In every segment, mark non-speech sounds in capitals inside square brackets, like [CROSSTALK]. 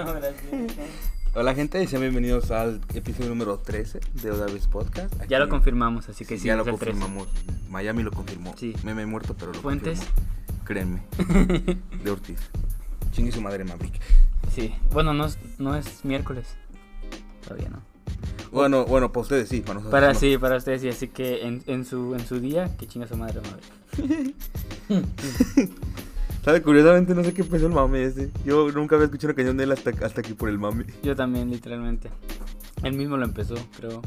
[LAUGHS] No, gracias. Hola gente, sean bienvenidos al episodio número 13 de Odavis Podcast. Ya lo confirmamos, así que sí, ya lo el 13. confirmamos. Miami lo confirmó. Sí. Me he muerto, pero lo Fuentes. confirmó. Créanme. [LAUGHS] de Ortiz. Chingue su madre Maverick. Sí, bueno, no es, no es miércoles. Todavía no. Bueno, bueno, para ustedes sí, para nosotros Para no. sí, para ustedes sí, así que en, en su en su día, que chinga su madre, madre. [LAUGHS] ¿Sabe? Curiosamente no sé qué empezó el mame ese. Yo nunca había escuchado una canción de él hasta, hasta aquí por el mame. Yo también, literalmente. Él mismo lo empezó, creo.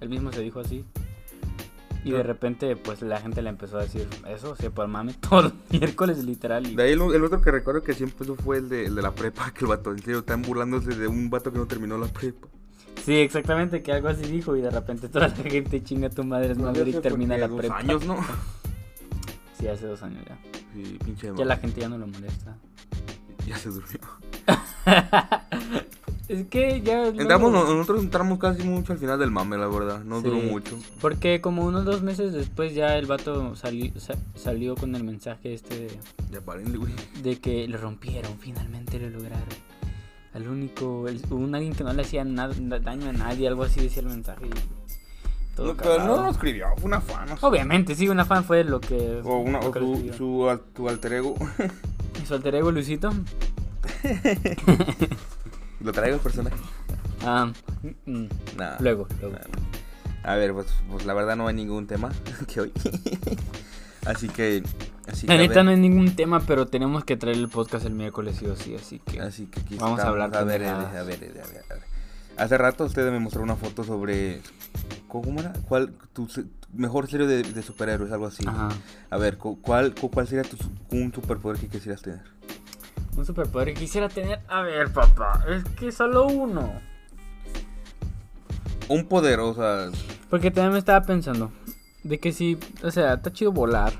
Él mismo se dijo así. Y de Ah. repente, pues la gente le empezó a decir eso, o sea, por mame, [LAUGHS] todo miércoles, literal. y- De ahí el, el otro que recuerdo que siempre empezó fue el de, el de la prepa, [LAUGHS] que el vato, en serio, están burlándose de un vato que no terminó la prepa. Sí, exactamente, que algo así dijo y de repente toda la [LAUGHS] gente chinga tu madre, es madre y termina la prepa. años, ¿no? Sí, hace dos años ya. Sí, pinche Ya la gente ya no lo molesta. [LAUGHS] Ya se durmió. [LAUGHS] es que ya... luego- Entramos, nosotros entramos casi mucho al final del mame, la verdad. No duró Sí. mucho. Porque como unos dos meses después ya el vato sali- sa- salió con el mensaje este de, Ya güey. de que lo rompieron, finalmente lo lograron. Al único, el- un alguien que no le hacía nada, daño a nadie, algo así decía el mensaje. y No, pero no lo escribió, fue una fan. no sé. Obviamente, sí, una fan fue lo que... O, una, lo que su, su, tu alter ego. ¿Y su alter ego Luisito? [LAUGHS] ¿Lo traigo el personaje? Ah, mm. Nah. luego, luego. Nah. A ver, pues, pues la verdad no hay ningún tema [LAUGHS] que hoy. [LAUGHS] así que. Así La que. a neta no hay ningún tema, pero tenemos que traer el podcast el miércoles sí o sí, así que... Así que aquí Vamos a hablar A ver, a ver, Ede, a ver, a ver. Hace rato usted me mostró una foto sobre. ¿Cómo era? ¿Cuál? Tu, mejor serie de, de superhéroes, algo así. Ajá. A ver, cu- ¿cuál, cu- ¿cuál sería tu, un superpoder que quisieras tener? Un superpoder que quisiera tener. A ver, papá, es que solo uno. Un poder, o sea. Porque también me estaba pensando de que si, o sea, está chido volar.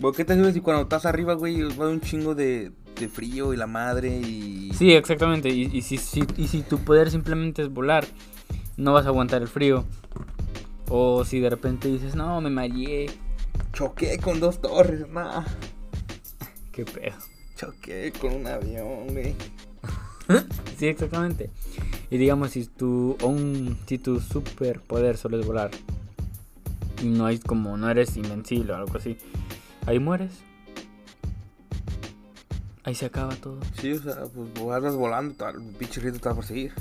¿por ¿Qué te sirve si cuando estás arriba, güey, va un chingo de, frío y la madre y. Sí, exactamente. Y, y si, si- y si tu poder simplemente es volar, no vas a aguantar el frío. O si de repente dices, no, me mareé. Choqué con dos torres, nah. Qué pedo. Choqué con un avión, güey. [LAUGHS] Sí, exactamente. Y digamos, si tu, un, si tu superpoder solo es volar, y no hay como, no eres invencible o algo así, ahí mueres. Ahí se acaba todo. Sí, o sea, pues andas volando, tal, el pinche rito te va a perseguir.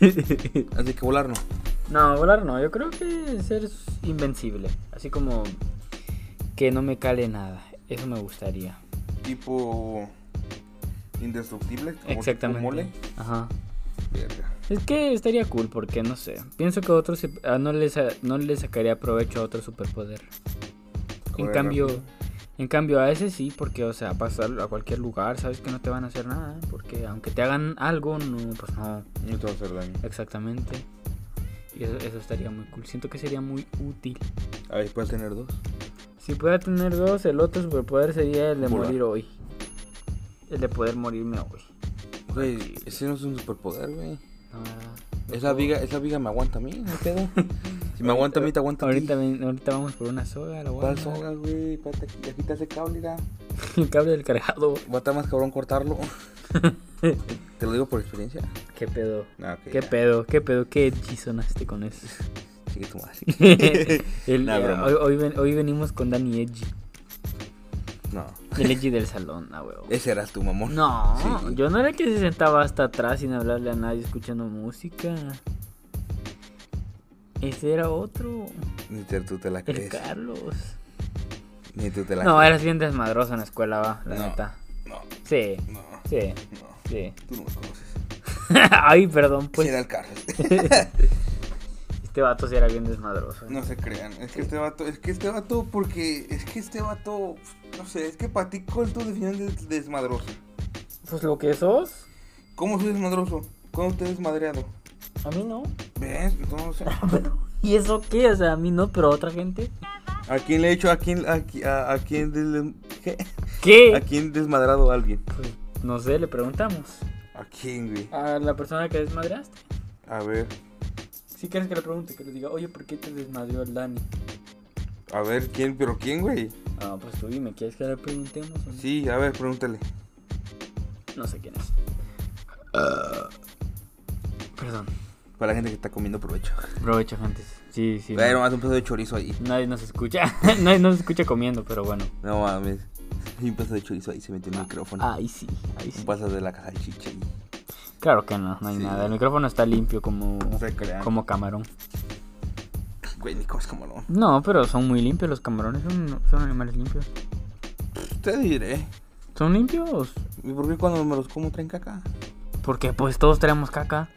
[LAUGHS] Así que volar no. no, volar no, yo creo que ser invencible. Así como que no me cale nada. Eso me gustaría. Tipo. Indestructible. como Exactamente. mole. Ajá. Verga. Es que estaría cool porque no sé. Pienso que otros ah, no les no le sacaría provecho a otro superpoder. En cambio, rápido. En cambio a ese sí, porque o sea, pasar a cualquier lugar, sabes que no te van a hacer nada, porque aunque te hagan algo, no, pues no, No te va a hacer daño. exactamente. Y eso, eso estaría muy cool. Siento que sería muy útil. A ver, puedes tener dos. Si pudiera tener dos, el otro superpoder sería el de Volar. morir hoy. El de poder morirme hoy. Güey, ese no es un superpoder, güey. No, no Esa viga, esa viga me aguanta a mí, no pedo. [LAUGHS] Si me aguanta a mí, te aguanta a ti. Ahorita, ahorita vamos por una soga, la ¿Cuál soga, güey? Espérate, aquí está ese cable. [LAUGHS] El cable del cargado. Va a estar más cabrón cortarlo. [LAUGHS] Te lo digo por experiencia. ¿Qué pedo? Ok, ¿Qué ya. pedo? ¿Qué pedo? ¿Qué edgy sonaste con eso? [LAUGHS] Sigue tu madre. El- Nah, eh, hoy, hoy ven- hoy venimos con Danny Edgy. No. El Edgy del salón, ah, huevo. Ese eras tu mamón. No, Sí. yo no era que se sentaba hasta atrás sin hablarle a nadie escuchando música. Ese era otro. Ni tú te la El crees. Carlos. Ni tú te la No, crees. eras bien desmadroso en la escuela, va, la No. neta. No, Sí, no, sí, no. sí. Tú no me conoces. [LAUGHS] Ay, perdón, pues. Sí era el Carlos. [LAUGHS] Este vato sí era bien desmadroso. no se crean. Es que este vato, es que este vato, porque. Es que este vato. No sé, es que para ti, ¿cuál es tu definición de desmadroso? Pues lo que sos, ¿Cómo soy desmadroso? ¿Cómo te he desmadreado? A mí no. ¿Ves? [LAUGHS] Entonces. ¿Y eso qué? O sea, a mí no, pero a otra gente. ¿A quién le he hecho? ¿A quién? ¿A, a, a quién? ¿Qué? ¿Qué? ¿A quién desmadrado a alguien? Pues, no sé, le preguntamos. ¿A quién, güey? A la persona que desmadraste. A ver. Si quieres que le pregunte, que le diga, oye, ¿por qué te desmadrió el Dani? A ver, ¿quién? ¿Pero quién, güey? Ah, pues tú dime, ¿quieres que le preguntemos? o no? Sí, a ver, pregúntale. No sé quién es. Perdón. Para la gente que está comiendo provecho. Provecho, gente. Sí, sí. Pero más un pedazo de chorizo ahí. Nadie nos escucha. [LAUGHS] Nadie nos escucha comiendo, pero bueno. No mames. Hay un pedazo de chorizo ahí, se metió en el micrófono. Ahí sí, ahí Un sí. pedazo de la caja de chicha ahí. Claro que no, no hay Sí. nada. El micrófono está limpio como, como camarón. Güey, ni comes como no. Pero son muy limpios los camarones. Son, son animales limpios. Te diré. ¿Son limpios? ¿Y por qué cuando me los como traen caca? Porque pues todos tenemos caca.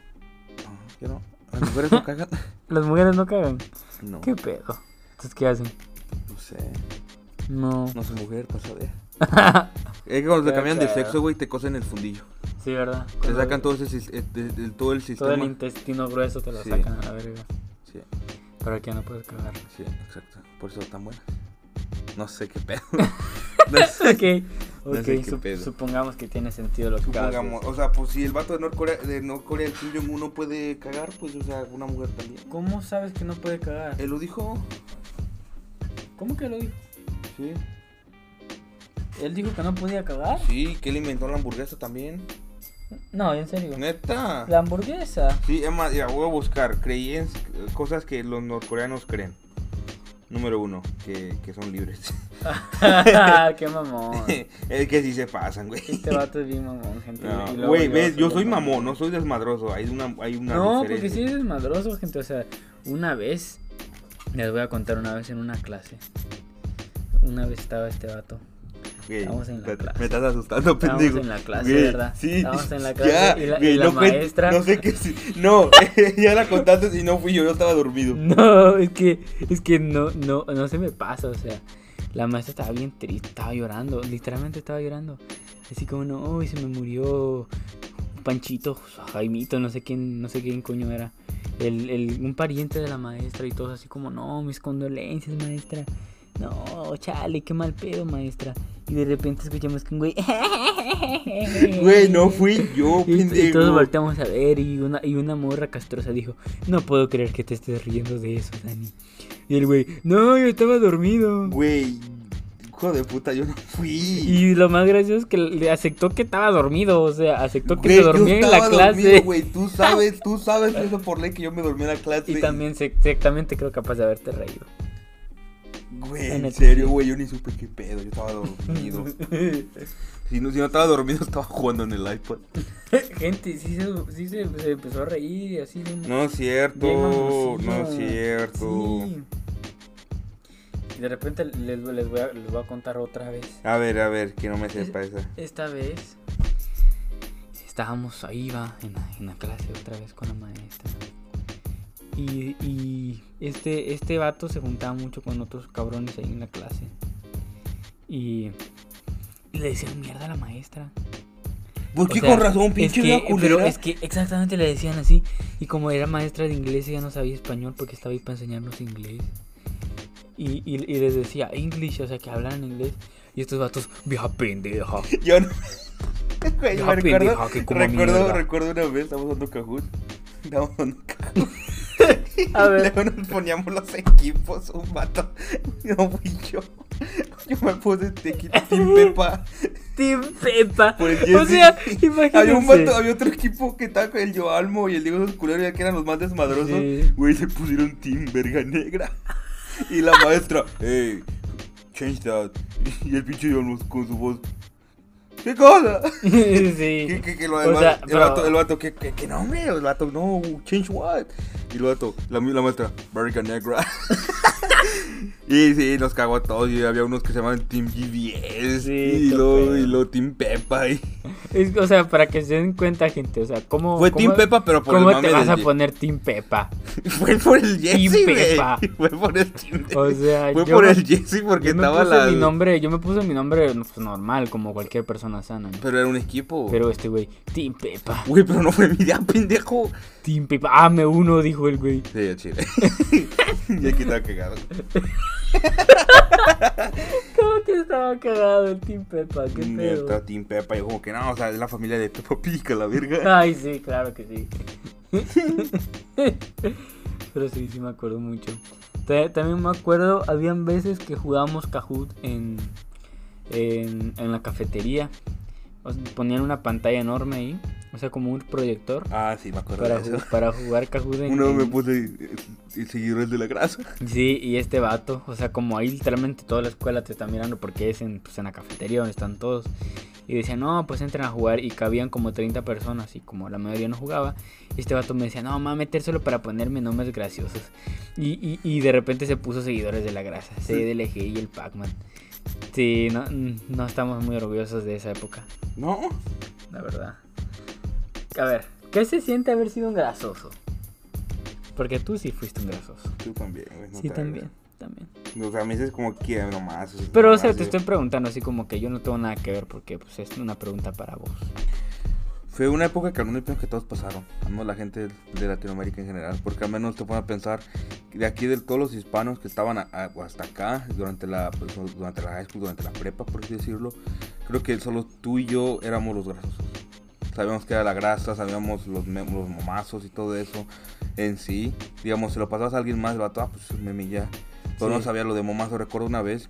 Yo no. ¿Las mujeres no cagan? [LAUGHS] Las mujeres no cagan. No. ¿Qué pedo? Entonces, ¿qué hacen? No sé. No. No soy mujer, para saber. [LAUGHS] Es que cuando te cambian de sexo, güey, te cosen el fundillo. sí, ¿verdad? Te sacan todo, ese, eh, de- de- todo el sistema. Todo el intestino grueso te lo Sí. sacan a la verga. Sí, Para que no puedes cagar. sí, exacto. Por eso tan buenas. No sé qué pedo. [LAUGHS] [LAUGHS] no sé. ok, No ok. sé qué sup- pedo. supongamos que tiene sentido lo que Supongamos, o sea, pues si el vato de Norcorea, de Norcorea, el Kim Jong-un no puede cagar, pues, o sea, una mujer también. ¿Cómo sabes que no puede cagar? Él lo dijo. ¿Cómo que lo dijo? Sí. ¿Él dijo que no podía cagar? Sí, que él inventó la hamburguesa también. No, en serio. Neta. La hamburguesa. Sí, es más, ya voy a buscar creencias, cosas que los norcoreanos creen. Número uno, que, que son libres. [LAUGHS] Qué mamón. [LAUGHS] es que sí se pasan, güey. Este vato es bien mamón, gente. No, Güey, ves, yo soy mamón, no soy desmadroso. Hay una, hay una No, porque sí es desmadroso, gente. O sea, una vez, les voy a contar una vez en una clase. Una vez estaba este vato. Güey, Estamos en la clase. Me estás asustando, Estábamos pendejo. en la clase, Güey, ¿verdad? Sí. Estábamos en la clase Ya, y la- y güey, la no maestra- No sé qué. si- No, [LAUGHS] ya la contaste y no fui yo, yo estaba dormido. No, es que, es que no, no, no se me pasa, o sea, la maestra estaba bien triste, estaba llorando, literalmente estaba llorando. Así como, no, uy, se me murió Panchito, Jaimito, no sé quién, no sé quién coño era. El, el, un pariente de la maestra y todos así como, no, mis condolencias, maestra. No, chale, qué mal pedo, maestra. Y de repente escuchamos que un güey. [LAUGHS] Güey, no fui yo, Y, y pendejo. todos volteamos a ver y una, y una morra castrosa dijo, no puedo creer que te estés riendo de eso, Dani. Y el güey, no, yo estaba dormido. Güey, hijo de puta, yo no fui. Y lo más gracioso es que le aceptó que estaba dormido, o sea, aceptó que se dormía en la clase. güey, tú sabes, tú sabes eso por ley que yo me dormí en la clase. y también exactamente creo capaz de haberte reído. Güey, en serio, güey, yo ni supe qué pedo, yo estaba dormido. [LAUGHS] si, no, si no estaba dormido, estaba jugando en el iPad. [LAUGHS] Gente, sí, se, sí se, se empezó a reír así. bien- No es cierto, no es cierto. Sí. Y de repente les, les voy a, les voy a contar otra vez. A ver, a ver, que no me sepa esa. Esta vez estábamos ahí, va, en la, en la clase otra vez con la maestra. Y, y este, este vato se juntaba mucho con otros cabrones ahí en la clase. Y, y le decían mierda a la maestra. ¿Por O qué sea, con razón, es pinche que, pero es que exactamente le decían así. Y como era maestra de inglés, ella no sabía español porque estaba ahí para enseñarnos inglés. Y, y, y les decía English, o sea, que hablan en inglés. Y estos vatos, vieja pendeja. [LAUGHS] Yo no. [LAUGHS] Vieja me recuerdo, pendeja que como recuerdo, recuerdo una vez, estábamos dando Kahoot. Estábamos dando Kahoot. A ver. Luego nos poníamos los equipos, un vato. No fui yo. Yo me puse Team [LAUGHS] Pepa. Team Pepa. O sea, imagínense. Había un vato, había otro equipo que estaba con el Joalmo y el Diego Osculero, ya que eran los más desmadrosos. Sí. Güey, le pusieron Team Verga Negra. Y la maestra, hey, change that. Y el pinche Joalmo con su voz. ¿Qué cosa? [LAUGHS] sí. Que, que, que lo O demás, sea, el, vato, el vato, que, que, que no, hombre, el vato, no, change what? Y vato, la, la maestra, Verga Negra. Y sí, nos cagó a todos. Y había unos que se llamaban Team GBS. Sí, y, pedo. y luego Team Pepa. Y... Es- o sea, para que se den cuenta, gente. O sea, ¿cómo. Fue cómo- Team Pepa, pero por el ¿Cómo te vas a Ye- poner Team Pepa? [LAUGHS] Fue por el Jesse, Team. Pepa. [LAUGHS] Fue por el Team O sea, Fue yo por el Jesse porque yo me estaba puse la. mi nombre, yo me puse mi nombre pues, normal, como cualquier persona sana. ¿no? Pero era un equipo. Pero este güey, Team Pepa. Güey, pero no fue mi idea, [LAUGHS] pendejo. Team Pepa. Ah, me uno, dijo el güey. Sí, chile. [LAUGHS] y aquí estaba cagado. [LAUGHS] ¿Cómo que estaba cagado el Team Pepa? ¿Qué Neta, pedo? Team Pepa. Y como que no, o sea, es la familia de Peppa Pica, la verga. Ay, sí, claro que sí. [LAUGHS] Pero sí, sí me acuerdo mucho. Ta- También me acuerdo, habían veces que jugábamos Kahoot en, en, en la cafetería. O sea, ponían una pantalla enorme ahí O sea, como un proyector. Ah, sí, me acuerdo Para, de eso. ju- para jugar Kahoot en- Uno me puse el seguidor de la grasa. Sí, y este vato, o sea, como ahí literalmente toda la escuela te está mirando porque es en, pues, en la cafetería donde están todos. Y decía, no, pues entren a jugar y cabían como 30 personas y como la mayoría no jugaba, este vato me decía, no, me va a meter solo para ponerme nombres graciosos. Y, y, y de repente se puso seguidores de la grasa, CDLG y el Pac-Man. Sí, no, no estamos muy orgullosos de esa época, No. la verdad. A ver, ¿qué se siente haber sido un grasoso? Porque tú sí fuiste un grasoso. Tú también, güey. no Sí, también, también. O sea, me dices como que nomás. o sea, Pero, o sea, te estoy preguntando así como que yo no tengo nada que ver porque pues es una pregunta para vos. Fue una época que al menos que todos pasaron, al menos la gente de Latinoamérica en general, porque al menos te ponen a pensar de aquí de todos los hispanos que estaban a- a- hasta acá durante la pues, durante la high school, durante la prepa, por así decirlo, creo que solo tú y yo éramos los grasosos. Sabíamos que era la grasa, sabíamos los, los momazos y todo eso en sí. Digamos, si lo pasabas a alguien más, el vato, ah, pues meme ya. Pero no Sí. sabía lo de momazo. Recuerdo una vez,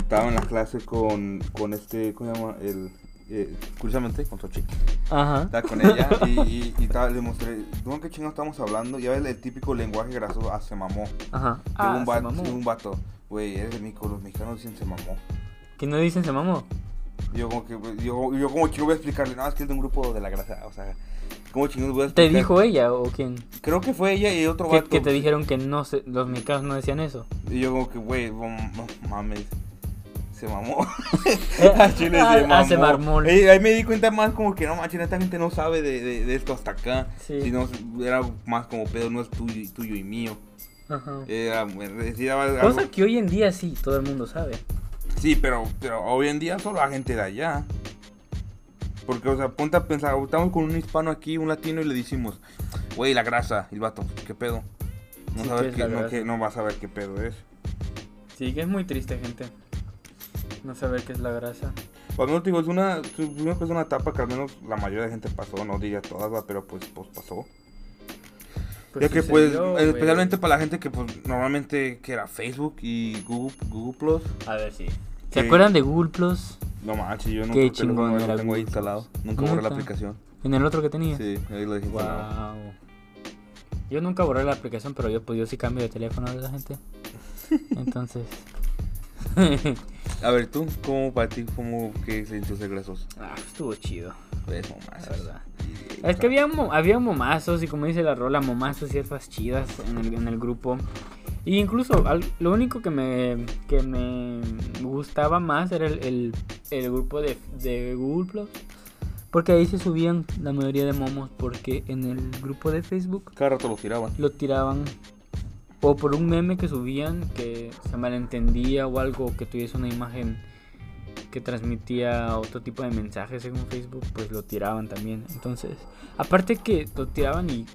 estaba en la clase con, con este, ¿cómo se llama? El, eh, curiosamente, con Xochitl. Ajá. Estaba con ella y, y, y estaba- le mostré, ¿de qué chingados estamos hablando? Ya ves el típico lenguaje grasoso, ah, se mamó. Ajá. De Ah, un, se vato, un vato, güey, eres de México, los mexicanos dicen se mamó. ¿Que no dicen se mamó? Yo como que, yo, yo como chico voy a explicarle, no, es que es de un grupo de la grasa, o sea, ¿cómo chingados voy a ¿Te explicar? dijo ella o quién? Creo que fue ella y otro Que, vato. que te dijeron que no se, los mexicanos no decían eso. Y yo como que, güey, no, mames. Se mamó. [LAUGHS] A Chile ah, se ah, mamó. se marmó. Eh, ahí me di cuenta más como que no manches, esta gente no sabe de, de, de esto hasta acá. Sí. Sino era más como pedo, no es tuyo, y- tuyo y mío. Ajá. Era, Cosa que hoy en día sí, todo el mundo sabe. Sí, pero, pero hoy en día solo la gente de allá. Porque, o sea, ponte a pensar, estamos con un hispano aquí, un latino, y le decimos, güey, la grasa, y el vato, ¿qué pedo? No, Sí, ¿qué es no, grasa? que- no va a saber qué pedo es. Sí, que es muy triste, gente. No saber qué es la grasa. Pues no digo, es una, supongo que es una etapa que al menos la mayoría de gente pasó, no diría todas, pero pues, pues pasó. ya que pues, güey. especialmente para la gente que pues normalmente que era Facebook y Google, Google Plus. A ver, sí. ¿Se acuerdan de Google Plus? No manches, yo nunca Qué lo era tengo ahí instalado. Nunca borré la Neta. aplicación. ¿En el otro que tenía? Sí, ahí lo dejé instalado. Wow. Yo nunca borré la aplicación, pero yo pues yo sí cambio de teléfono de la gente. [LAUGHS] Entonces. A ver, tú, ¿cómo para ti, cómo que se sintió ser grasoso? ah, estuvo chido, Pues, la verdad. Es que había, mo- había momazos, y como dice la rola, momazos y jefas chidas en el, en el grupo. Y incluso al- lo único que me, que me gustaba más era el, el- el grupo de, de Google Plus. Porque ahí se subían la mayoría de momos. Porque en el grupo de Facebook Cada rato lo tiraban. lo tiraban. O por un meme que subían que se malentendía o algo que tuviese una imagen que transmitía otro tipo de mensajes según Facebook, pues lo tiraban también. Entonces, aparte que lo tiraban y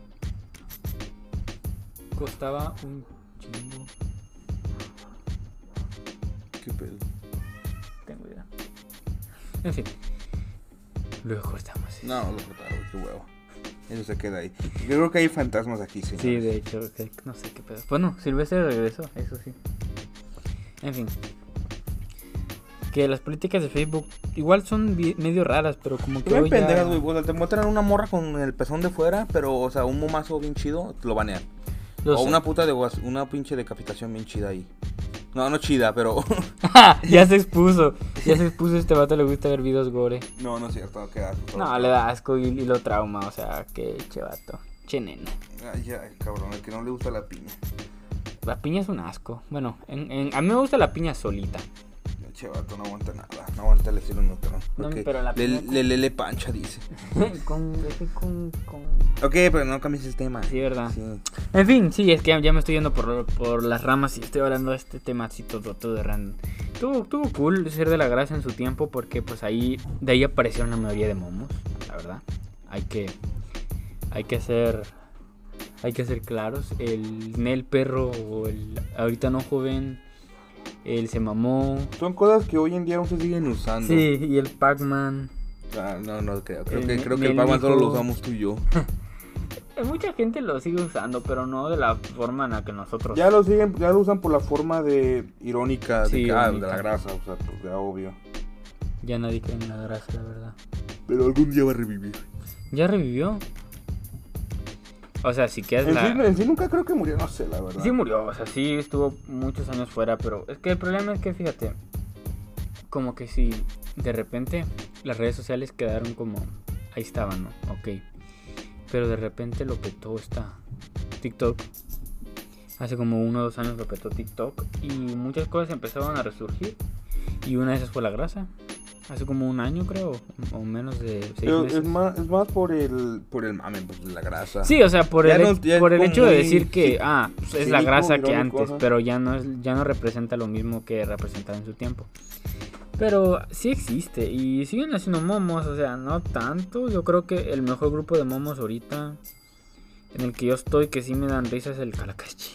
costaba un ¿Qué pedo? Tengo idea. En fin. Luego cortamos. No, lo cortaron, qué huevo. Eso se queda ahí. Yo creo que hay fantasmas aquí, señores. Sí, de hecho, no sé qué pedo. Bueno, Silvestre regresó, eso sí. En fin. Que las políticas de Facebook igual son medio raras, pero como que hoy ya- pendejas, güey. O sea, te muestran una morra con el pezón de fuera, pero, o sea, un momazo bien chido, te lo banean. O sé. una puta de una pinche decapitación bien chida ahí. No, no chida, pero. [LAUGHS] [LAUGHS] ya se expuso. Ya se expuso este vato, le gusta ver videos gore. no, no es cierto, qué asco. No, le da asco y, y lo trauma, o sea, que che vato. Che nena. Ay, ya, cabrón, el que no le gusta la piña. La piña es un asco. Bueno, en- en- a mí me gusta la piña solita. Che, vato, no aguanta nada. No aguanta el estilo neutro. No, pero la le, le, le, le pancha, dice. [LAUGHS] con. Ok, pero no cambies el tema. Sí, ¿verdad? Sí. En fin, sí, es que ya, ya me estoy yendo por, por las ramas y estoy hablando de este tema así todo, todo de random. Tuvo, tuvo cool ser de la grasa en su tiempo porque pues ahí, de ahí aparecieron la mayoría de momos, la verdad. Hay que, hay que ser, hay que ser claros. El Nel Perro o el ahorita no joven, el Se Mamó. Son cosas que hoy en día aún se siguen usando. Sí, y el Pac-Man. Ah, no, no creo. Creo El que, creo que el Pac-Man solo lo usamos tú y yo. [LAUGHS] Mucha gente lo sigue usando, pero no de la forma en la que nosotros. Ya lo siguen, ya lo usan por la forma de irónica de, Sí, que, ah, de la grasa, o sea, pues ya obvio. Ya nadie cree en la grasa, la verdad. Pero algún día va a revivir. Ya revivió. O sea, si quieres En, la... sí, en sí nunca creo que murió, no sé, la verdad. Sí murió, o sea, sí estuvo muchos años fuera, pero es que el problema es que, fíjate, como que si de repente las redes sociales quedaron como, ahí estaban, ¿no? Ok. Pero de repente lo petó esta TikTok. Hace como uno o dos años lo petó TikTok y muchas cosas empezaron a resurgir. Y una de esas fue la grasa. Hace como un año creo, o menos de seis Pero meses. es más, es más por el por el mame, pues la grasa. Sí, o sea, por Ya el, no- por el hecho de decir que, sí, ah, pues, es la grasa que antes, pero ya no, es, ya no representa lo mismo que representaba en su tiempo. Pero sí existe y siguen haciendo momos, o sea, no tanto. Yo creo que el mejor grupo de momos ahorita en el que yo estoy que sí me dan risa es el Calacachi.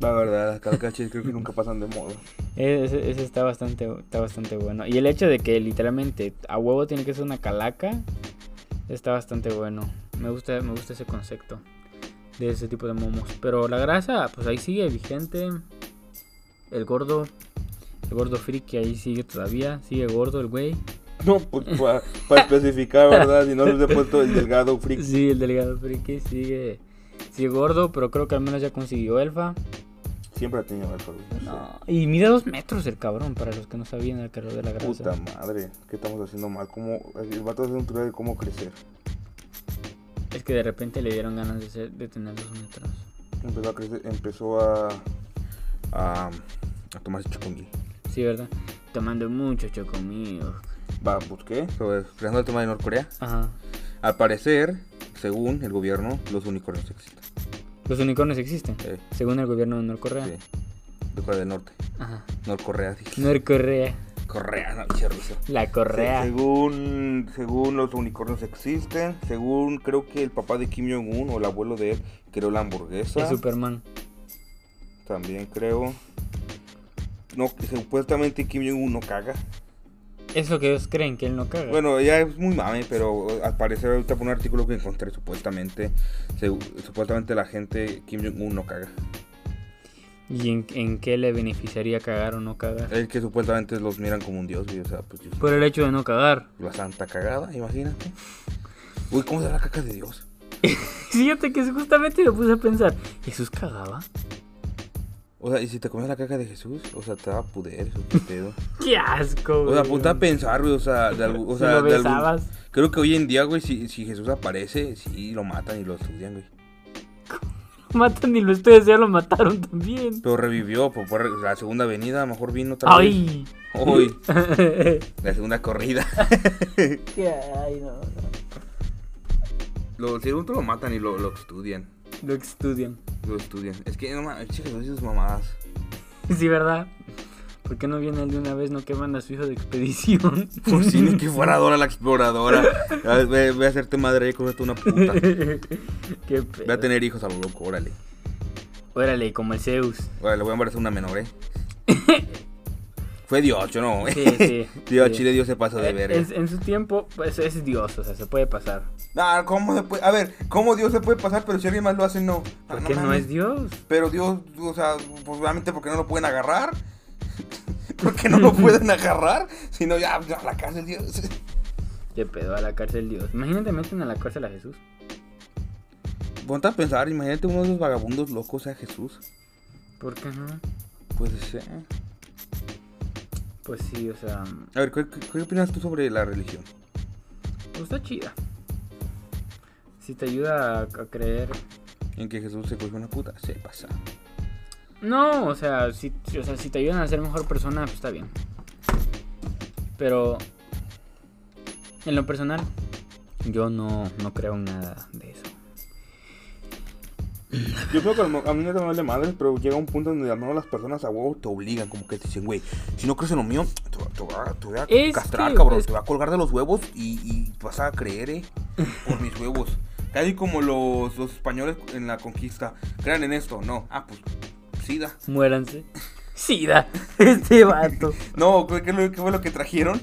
La verdad, las calcachis creo que nunca pasan de moda. Ese, ese está bastante está bastante bueno. Y el hecho de que literalmente a huevo tiene que ser una calaca está bastante bueno. Me gusta me gusta ese concepto de ese tipo de momos. Pero la grasa, pues ahí sigue vigente. El gordo, el gordo friki ahí sigue todavía, sigue gordo el güey. No, pues para especificar, ¿verdad? Si no se ha puesto el delgado freak. Sí, el delgado friki sigue sigue gordo, pero creo que al menos ya consiguió elfa. Siempre ha tenido el güey. No y mide dos metros el cabrón, para los que no sabían el calor de la grasa. Puta madre, ¿qué estamos haciendo mal? ¿Cómo, el vato hace un tutorial de cómo crecer. Es que de repente le dieron ganas de, ser- de tener dos metros. Empezó a crecer, empezó a, a, a tomarse chocomil. Sí, ¿verdad? Tomando mucho chocomilk. Va, pues qué, sobre, creando el tema de Norcorea. Ajá. Al parecer, según el gobierno, los unicornios existen. Los unicornios existen, Eh, según el gobierno de Norcorea. sí, de Corea del Norte. Ajá. Norcorea, dije. Norcorea. Correa, no. La correa. Se- según, según los unicornios existen, según creo que el papá de Kim Jong-un o el abuelo de él creó la hamburguesa. Es Superman. También creo. No, supuestamente Kim Jong-un no caga. Es lo que ellos creen, que él no caga. Bueno, ya es muy mame, pero al parecer ahorita por un artículo que encontré supuestamente, se- supuestamente la gente Kim Jong-un no caga. ¿Y en, en qué le beneficiaría cagar o no cagar? Es que supuestamente los miran como un dios, güey, o sea, pues Por el hecho de no cagar. la santa cagada, imagínate. Uy, ¿cómo será la caca de Dios? [LAUGHS] Fíjate que justamente me puse a pensar, ¿Jesús cagaba? O sea, y si te comes la caca de Jesús, o sea, te va a puder, eso qué pedo. [LAUGHS] ¡Qué asco, O sea, güey! ponte a pensar, güey, o sea, de algún, o Si sea, lo de algún- creo que hoy en día, güey, si, si Jesús aparece, sí lo matan y lo estudian, güey. [LAUGHS] Matan y lo ustedes ya lo mataron también. Pero revivió por, por la segunda venida, a lo mejor vino otra vez. ¡Ay! [LAUGHS] La segunda corrida. ¿Qué? Ay, no, no. Lo, tú lo matan y lo, lo estudian. Lo estudian. Lo estudian. Es que no mames, Jesús y sus mamadas. [LAUGHS] Sí, ¿verdad? ¿Por qué no viene él de una vez? No que manda a su hijo de expedición. [LAUGHS] Por si ni que fuera Dora la exploradora. [LAUGHS] Ve, ve a hacerte madre y cógete una puta. Qué Ve a pedo. tener hijos a lo loco, órale. Órale, como el Zeus. Órale, le voy a embarazar una menor, eh. Fue Dios, yo no. Sí, sí. [LAUGHS] Dios, sí. Chile, Dios se pasó de Eh, es- en su tiempo, pues es Dios, o sea, se puede pasar. Ah, ¿cómo se puede? A ver, ¿cómo Dios se puede pasar? Pero si alguien más lo hace, no. Ah, Porque no, mames. es Dios. Pero Dios, o sea, pues obviamente porque no lo pueden agarrar. [LAUGHS] porque no lo pueden agarrar. Si no, ya, ya, la cárcel, Dios. Qué pedo a la cárcel Dios. Imagínate meten a la cárcel a Jesús. Ponte a pensar, imagínate uno de esos vagabundos locos sea Jesús. ¿Por qué no? Puede ser. Pues sí, o sea, A ver, ¿qué, opinas tú sobre la religión? pues está chida. Si te ayuda a, a creer. En que Jesús se cogió una puta, se pasa. No, o sea, si, o sea, si te ayudan a ser mejor persona, pues está bien. Pero en lo personal, yo no, no creo en nada de. Yo creo que a mí no te vale madre, pero llega un punto donde al menos las personas a huevo te obligan, como que te dicen, güey, si no crees en lo mío, te, te te voy a Es castrar, que- cabrón, es- te voy a colgar de los huevos y, y vas a creer, eh, por mis huevos. Casi como los, los españoles en la conquista, crean en esto, no, ah, pues, sida. Muéranse. [LAUGHS] Sida, [LAUGHS] este vato. [LAUGHS] No, ¿qué, qué fue lo que trajeron?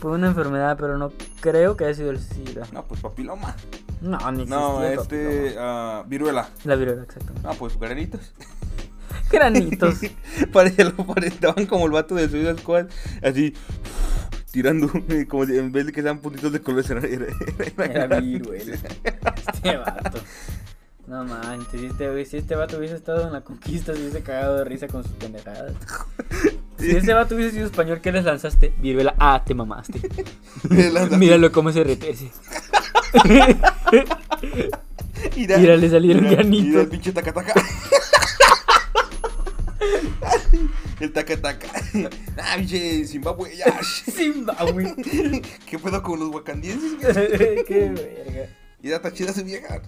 Fue una enfermedad, pero no creo que haya sido el SIDA. no, pues papiloma. No, ni No, existía este, ah, viruela. La viruela, exactamente. Ah, pues granitos. [LAUGHS] Granitos. [LAUGHS] Parecía, lo parece- estaban como el vato de Suicide Squad, así, tirando, como si en vez de que sean puntitos de colores, era, era, era- Era viruela. Este vato. No manches, si este, si este vato hubiese estado en la conquista, se hubiese cagado de risa con sus pendejadas. [LAUGHS] Si ese vato hubiese sido español, ¿qué les lanzaste? Viruela, ah, te mamaste. Míralo cómo se retece. [LAUGHS] Mira, Mira, le salieron mira, granitos. mira el pinche tacataca. [LAUGHS] el tacataca. Ah, pinche Zimbabue, ya. [LAUGHS] Zimbabue. ¿Qué pedo con los wakandienses? Qué verga. Y está chida su vieja.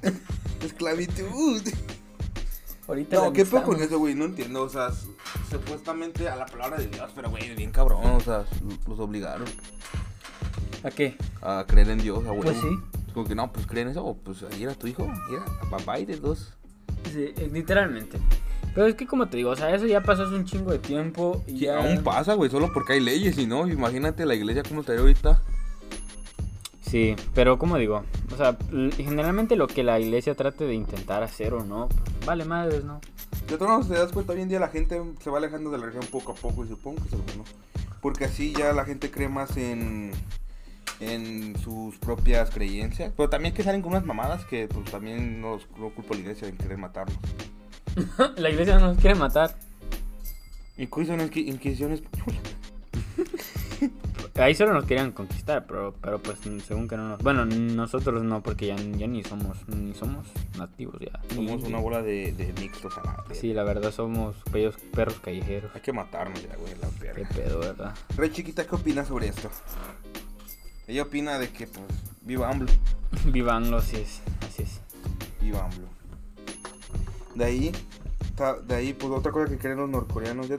Esclavitud. Ahorita No, ¿qué pedo con eso, güey? No entiendo, o sea, su- supuestamente a la palabra de Dios, pero güey, bien cabrón, o sea, los obligaron ¿A qué? a creer en Dios, huevo. Pues sí. Como que no, pues creen eso, pues ahí era tu hijo, era papá y de dos. Sí, eh, literalmente. Pero es que como te digo, o sea, eso ya pasó hace un chingo de tiempo y ya... aún pasa, güey, solo porque hay leyes y no, imagínate la iglesia cómo estaría ahorita. Sí, pero como digo, o sea, generalmente lo que la iglesia trate de intentar hacer o no, pues, vale madres, ¿no? De todas maneras, te das cuenta, hoy en día la gente se va alejando de la religión poco a poco y supongo que es bueno. Porque así ya la gente cree más en, en sus propias creencias. Pero también que salen con unas mamadas que pues también no, no culpo a la iglesia en querer matarnos. [LAUGHS] la iglesia no nos quiere matar. ¿Y cuáles son las inqui- inquisiciones? [LAUGHS] Ahí solo nos querían conquistar, pero, pero pues según que no nos... Bueno, nosotros no, porque ya, ya ni somos ni somos nativos ya. Somos una bola de, de mixtos a la. Sí, la verdad somos perros, perros callejeros. Hay que matarnos ya, güey, la Qué verga. pedo, ¿verdad? Rey Chiquita, ¿qué opina sobre esto? Ella opina de que, pues, viva AMLO. [LAUGHS] Vivanlo, así es, así es. Viva AMLO. De ahí, de ahí, pues, otra cosa que creen los norcoreanos, ya-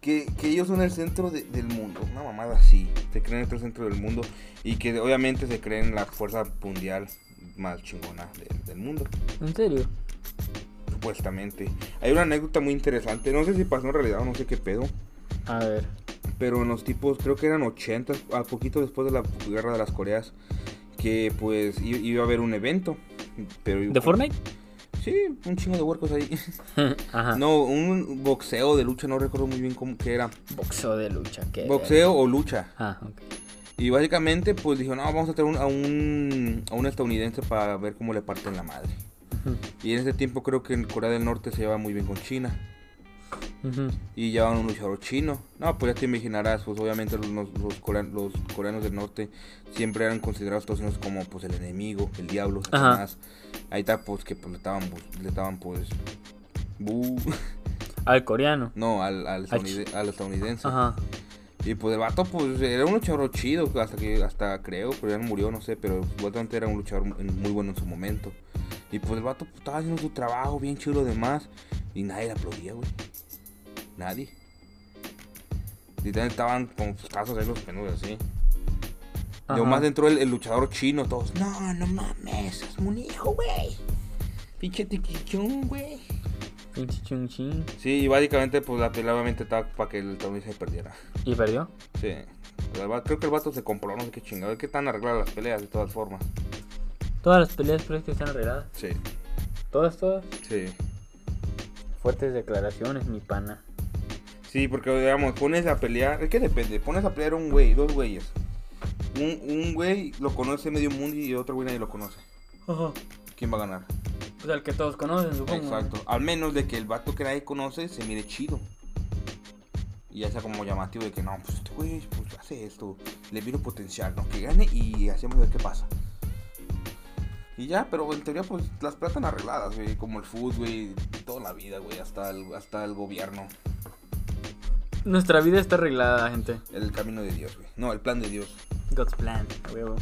que, que ellos son el centro de- del mundo. Una mamada así. Se creen el centro del mundo. Y que obviamente se creen la fuerza mundial más chingona del- del mundo. ¿En serio? Supuestamente. Hay una anécdota muy interesante. No sé si pasó en realidad o no sé qué pedo. A ver. Pero en los tipos, creo que eran 80, a poquito después de la guerra de las Coreas, que pues iba a haber un evento. Pero, ¿De Fortnite? Sí, un chingo de huercos ahí. [LAUGHS] Ajá. No, un boxeo de lucha, no recuerdo muy bien cómo que era. Boxeo de lucha, ¿qué? Boxeo o lucha. Ah, ok. Y básicamente pues dijo, no, vamos a traer un- a, un, a un estadounidense para ver cómo le parten la madre. Ujú, Y en ese tiempo creo que en Corea del Norte se lleva muy bien con China. Ujú. Y llevaban un luchador chino. No, pues ya te imaginarás, pues obviamente los, los, corean- los coreanos del norte siempre eran considerados Estados Unidos como pues el enemigo, el diablo. Satanás. Ahí está pues que pues, le estaban, pues, le estaban pues... [LAUGHS] Al coreano. no, al, al, Al estadounide- al estadounidense. Ajá. Y pues el vato pues era un luchador chido, hasta que, hasta creo, pero ya no murió, no sé, pero supuestamente era un luchador muy bueno en su momento. Y pues el vato pues, estaba haciendo su trabajo bien chido demás. Y nadie le aplaudía, güey. Nadie. Literalmente estaban como pues, casos ahí los penudos así. Ajá. Yo más entró el, el luchador chino, todos. No, no mames, es un hijo, güey. Pinche tiquichón, güey. Pinche chung chin. Sí, y básicamente pues la pelea obviamente estaba para que el estadounidense perdiera. ¿Y perdió? Sí. Creo que el vato se compró, no sé qué chingado. Es que están arregladas las peleas de todas formas. Todas las peleas crees que están arregladas. Sí. Todas, todas. Sí. Fuertes declaraciones, mi pana. Sí, porque digamos, pones a pelear. Es que depende. Pones a pelear un güey, dos güeyes. Un, un güey lo conoce medio mundo y otro güey nadie lo conoce. Ajá. ¿Quién va a ganar? Pues al que todos conocen, supongo. Exacto. Al menos de que el vato que nadie conoce se mire chido. Y ya sea como llamativo de que no, pues este güey pues, hace esto. Le vino potencial, ¿no? Que gane y hacemos ver qué pasa. Y ya, pero en teoría pues las platan arregladas, güey. Como el fútbol, güey. Toda la vida, güey. Hasta el, hasta el gobierno. Nuestra vida está arreglada, gente. El camino de Dios, güey. No, el plan de Dios. God's plan, a huevo.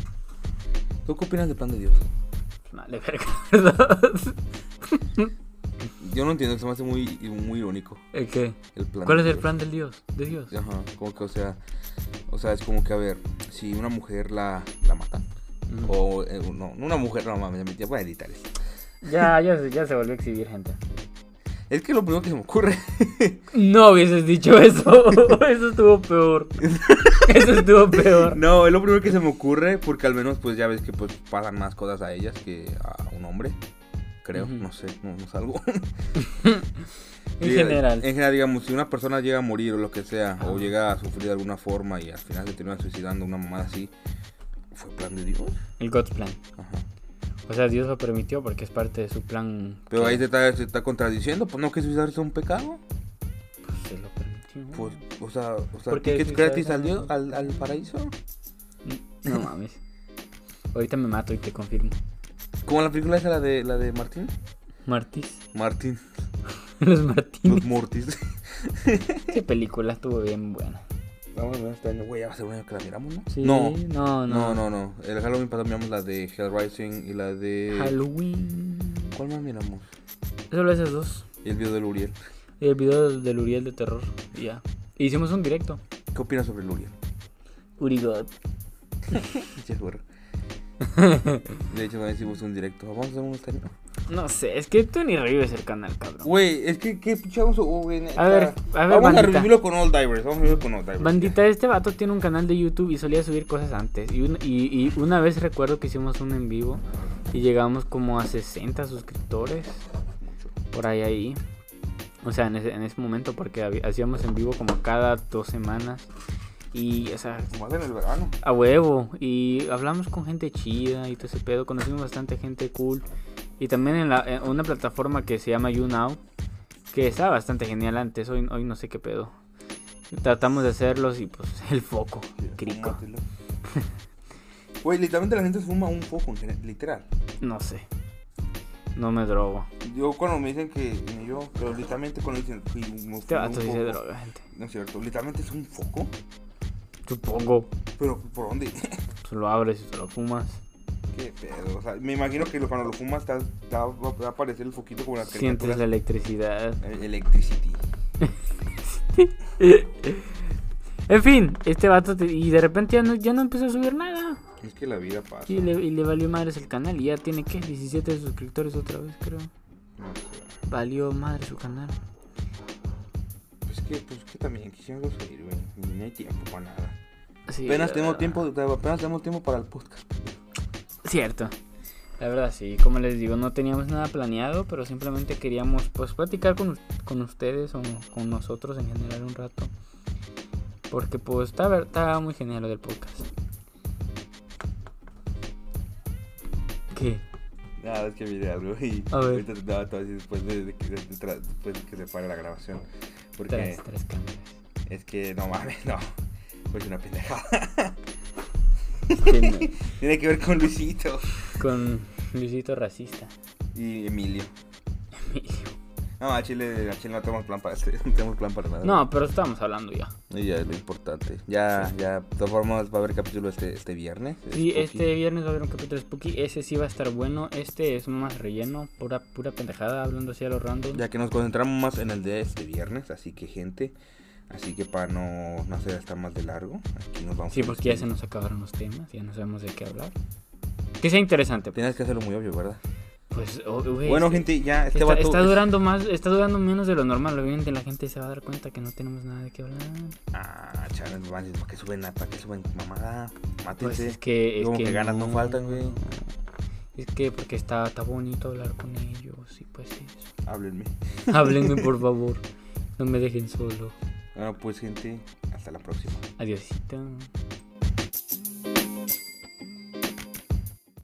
¿Tú qué opinas del plan de Dios? Vale, verga, [LAUGHS] ¿verdad? Yo no entiendo, se me hace muy, muy irónico. ¿El qué? El plan ¿Cuál es el Dios. plan del Dios? ¿De Dios? Ajá, como que, o sea, o sea, es como que, a ver, si una mujer la, la matan, o, eh, no, una mujer, no mames, ya voy a editar esto. Ya, ya, se- ya se volvió a exhibir, gente. Es que lo primero que se me ocurre, [LAUGHS] No hubieses dicho eso. [LAUGHS] Eso estuvo peor. Eso estuvo peor. no, es lo primero que se me ocurre, porque al menos, pues, ya ves que, pues, pasan más cosas a ellas que a un hombre, creo, no sé, no, no salgo. [LAUGHS] En general. En general, digamos, si una persona llega a morir o lo que sea, Ajá. o llega a sufrir de alguna forma y al final se termina suicidando, una mamada así, fue plan de Dios. El God's plan. Ajá. O sea, Dios lo permitió porque es parte de su plan. Pero que, ahí se está, contradiciendo, pues no que suicidarse es un pecado. pues, se lo permitió. Pues, o sea, o sea, ¿Por qué ¿tickets suicidarse gratis al? Dios- al, al paraíso? No mames. Ahorita me mato y te confirmo. Como la película esa, la de, la de Martín. Martis. Martín, Los [LAUGHS] los Martínez. Mortis. [LAUGHS] Esa película estuvo bien buena. Vamos a ver este año, güey, ya va a ser un año que la miramos, ¿no? Sí, no, no, no. no, no, no. El Halloween pasado miramos la de Hellrising y la de... Halloween. ¿Cuál más miramos? Solo esas dos. Y el video del Uriel. Y el video del, del Uriel de terror. Y ya. Hicimos un directo. ¿Qué opinas sobre el Uriel? [LAUGHS] [LAUGHS] De hecho, también hicimos un directo. Vamos a hacer un este año. No sé, es que tú ni revives el canal, cabrón. Güey, es que, ¿qué pichamos? Oh, güey. A ver, a ver, Vamos a revivirlo con All Divers. Vamos a revivirlo con All Divers. Bandita, este vato tiene un canal de YouTube y solía subir cosas antes. Y, un- y- y una vez recuerdo que hicimos un en vivo y llegamos como a 60 suscriptores. Por ahí, ahí. O sea, en ese, en ese momento, porque hacíamos en vivo como cada dos semanas. Y, o sea, Más en el verano. a huevo. Y hablamos con gente chida y todo ese pedo. Conocimos bastante gente cool. Y también en, la, en una plataforma que se llama YouNow. Que estaba bastante genial antes. Hoy, hoy no sé qué pedo. Tratamos de hacerlos y pues [LAUGHS] el foco. Crico. Güey, literalmente la gente fuma un general, literal. No sé. No me drogo. Yo cuando me dicen que ni yo, pero literalmente cuando dicen que me se foco, droga, gente. No es cierto, literalmente es un foco. Supongo. Pero ¿por dónde? [LAUGHS] Pues lo abres y te lo fumas. Qué pedo. O sea, me imagino que cuando lo fumas te va a aparecer el foquito como las Sientes la electricidad. Electricity. [LAUGHS] En fin, este vato te- y de repente ya no, ya no empezó a subir nada. Es que la vida pasa. Y le, y le valió madres el canal. Y ya tiene que 17 suscriptores otra vez, creo. No sé. Valió madre su canal. Pues que, pues que también quisiéramos seguir, güey. No hay tiempo para nada. Sí, apenas la tenemos verdad. tiempo, apenas tenemos tiempo para el podcast. Cierto. La verdad, sí. Como les digo, no teníamos nada planeado, pero simplemente queríamos pues platicar con, con ustedes o con nosotros en general un rato. Porque pues está, ver- está muy genial lo del podcast. ¿Qué? Nada, es que miré algo y A ver. ahorita te daba todo así después de, de que, de- después de que se pare la grabación. Porque Tres, tres cámaras. es que no mames, [LAUGHS] no. Pues una pendejada. [LAUGHS] Tiene que ver con Luisito con Luisito racista. y Emilio. Emilio. No, a Chile, a Chile no tenemos plan para este, [LAUGHS] no tenemos plan para nada. No, pero estamos hablando ya. Y ya es lo importante. Ya, ya, de todas formas va a haber capítulo este, este viernes. Sí, Spooky. este viernes va a haber un capítulo spooky. Ese sí va a estar bueno. Este es más relleno, pura, pura pendejada, hablando así a lo random. Ya que nos concentramos más en el de este viernes, así que gente, así que para no, no hacer hasta más de largo, aquí nos vamos Sí, porque ya se nos acabaron los temas, ya no sabemos de qué hablar. Que sea interesante. Tienes que hacerlo muy obvio, ¿verdad? Pues, oh, güey, bueno, que gente, ya este está, está es- durando más, está durando menos de lo normal. Obviamente la gente se va a dar cuenta que no tenemos nada de qué hablar. Ah, chavales, no manches, ¿para qué suben, para qué suben mamada? Mátense. Pues es que, es Como que ganas no faltan, güey. Es que porque está, está bonito hablar con ellos y pues eso. Háblenme. Háblenme por favor, no me dejen solo. Bueno, pues gente, hasta la próxima. Adiósito.